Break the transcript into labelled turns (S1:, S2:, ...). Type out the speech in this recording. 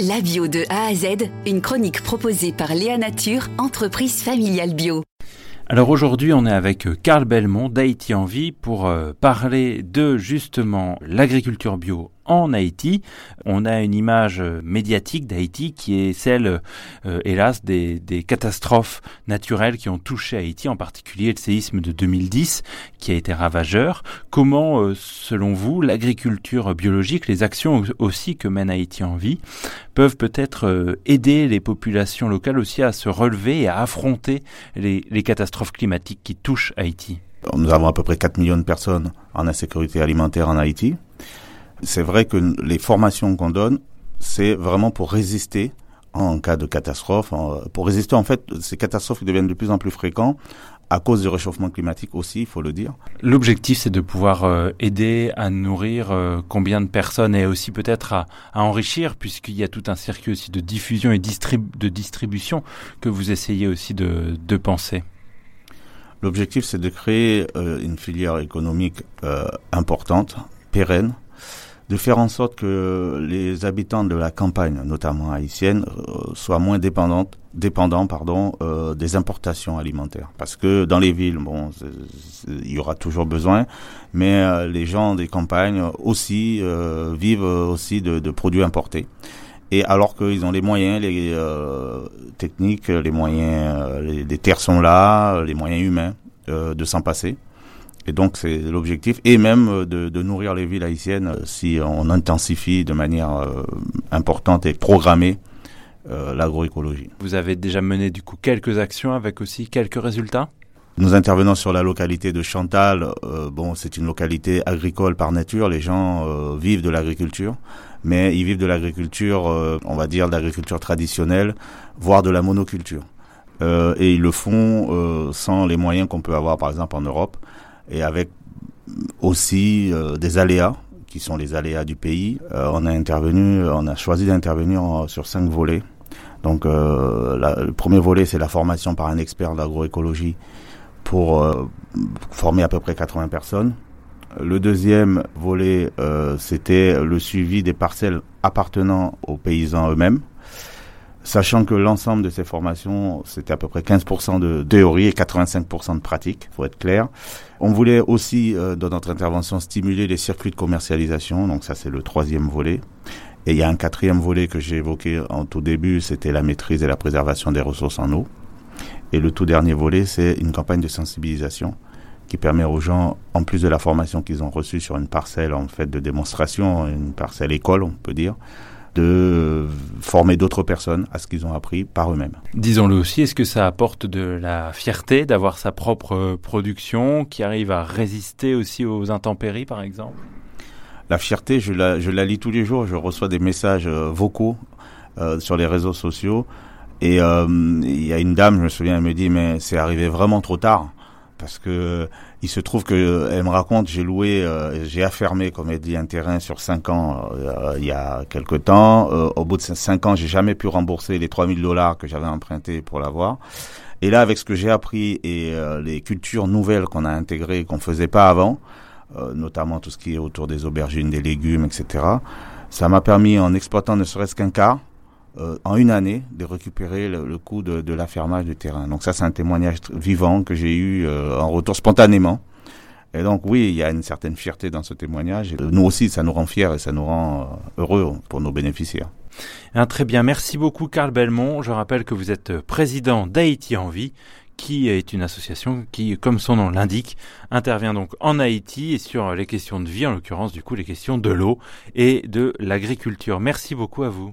S1: La bio de A à Z, une chronique proposée par Léa Nature, entreprise familiale bio.
S2: Alors aujourd'hui, on est avec Carl Belmont d'Haïti en vie pour euh, parler de justement l'agriculture bio en Haïti. On a une image euh, médiatique d'Haïti qui est celle, euh, hélas, des, catastrophes naturelles qui ont touché Haïti, en particulier le séisme de 2010 qui a été ravageur. Comment, euh, selon vous, l'agriculture biologique, les actions aussi que mène Haïti en vie, peuvent peut-être aider les populations locales aussi à se relever et à affronter les, les catastrophes climatiques qui touchent Haïti?
S3: Nous avons à peu près 4 millions de personnes en insécurité alimentaire en Haïti c'est vrai que les formations qu'on donne, c'est vraiment pour résister en cas de catastrophe, pour résister en fait, ces catastrophes qui deviennent de plus en plus fréquentes à cause du réchauffement climatique aussi, il faut le dire.
S2: L'objectif, c'est de pouvoir euh, aider à nourrir euh, combien de personnes et aussi peut-être à, enrichir, puisqu'il y a tout un circuit aussi de diffusion et de distribution que vous essayez aussi de, penser.
S3: L'objectif, c'est de créer euh, une filière économique importante, pérenne, de faire en sorte que les habitants de la campagne, notamment haïtienne, euh, soient moins dépendants, euh, des importations alimentaires. Parce que dans les villes, bon, il y aura toujours besoin, mais euh, les gens des campagnes aussi vivent aussi de, produits importés. Et alors qu'ils ont les moyens, les techniques, les moyens, les, terres sont là, les moyens humains de s'en passer. Et donc c'est l'objectif, et même euh, de, de, nourrir les villes haïtiennes euh, si on intensifie de manière euh, importante et programmée euh, l'agroécologie.
S2: Vous avez déjà mené du coup quelques actions avec aussi quelques résultats?
S3: Nous intervenons sur la localité de Chantal. Euh, bon, c'est une localité agricole par nature. Les gens euh, vivent de l'agriculture, mais ils vivent de l'agriculture, on va dire, de l'agriculture traditionnelle, voire de la monoculture. et ils le font sans les moyens qu'on peut avoir, par exemple, en Europe et avec aussi euh, des aléas qui sont les aléas du pays. Euh, on a intervenu, on a choisi d'intervenir sur cinq volets. Donc euh, le premier volet, c'est la formation par un expert d'agroécologie pour former à peu près 80 personnes. Le deuxième volet, c'était le suivi des parcelles appartenant aux paysans eux-mêmes sachant que l'ensemble de ces formations, c'était à peu près 15% de théorie et 85% de pratique, faut être clair. On voulait aussi, euh, dans notre intervention, stimuler les circuits de commercialisation, donc ça c'est le troisième volet. Et il y a un quatrième volet que j'ai évoqué en tout début, c'était la maîtrise et la préservation des ressources en eau. Et le tout dernier volet, c'est une campagne de sensibilisation qui permet aux gens, en plus de la formation qu'ils ont reçue sur une parcelle en fait de démonstration, une parcelle école, on peut dire, de former d'autres personnes à ce qu'ils ont appris par eux-mêmes.
S2: Disons-le aussi, est-ce que ça apporte de la fierté d'avoir sa propre production qui arrive à résister aussi aux intempéries, par exemple?
S3: La fierté, je la, je la lis tous les jours. Je reçois des messages euh, vocaux euh, sur les réseaux sociaux. Et euh, il y a une dame, je me souviens, elle me dit, mais c'est arrivé vraiment trop tard parce que il se trouve que elle me raconte j'ai loué euh, j'ai affermé comme elle dit un terrain sur cinq ans euh, il y a quelque temps. Euh, au bout de cinq ans j'ai jamais pu rembourser les 3000 dollars que j'avais emprunté pour l'avoir. Et là avec ce que j'ai appris et les cultures nouvelles qu'on a intégrées qu'on faisait pas avant notamment tout ce qui est autour des aubergines des légumes etc ça m'a permis en exploitant ne serait-ce qu'un quart euh, en une année de récupérer le, coût de, de l'affermage du terrain. Donc ça, c'est un témoignage vivant que j'ai eu euh, en retour spontanément. Et donc oui, il y a une certaine fierté dans ce témoignage. Et nous aussi, ça nous rend fiers et ça nous rend euh, heureux pour nos bénéficiaires.
S2: Ah, très bien, merci beaucoup Carl Belmont. Je rappelle que vous êtes président d'Haïti en vie qui est une association qui, comme son nom l'indique, intervient donc en Haïti et sur les questions de vie, en l'occurrence du coup les questions de l'eau et de l'agriculture. Merci beaucoup à vous.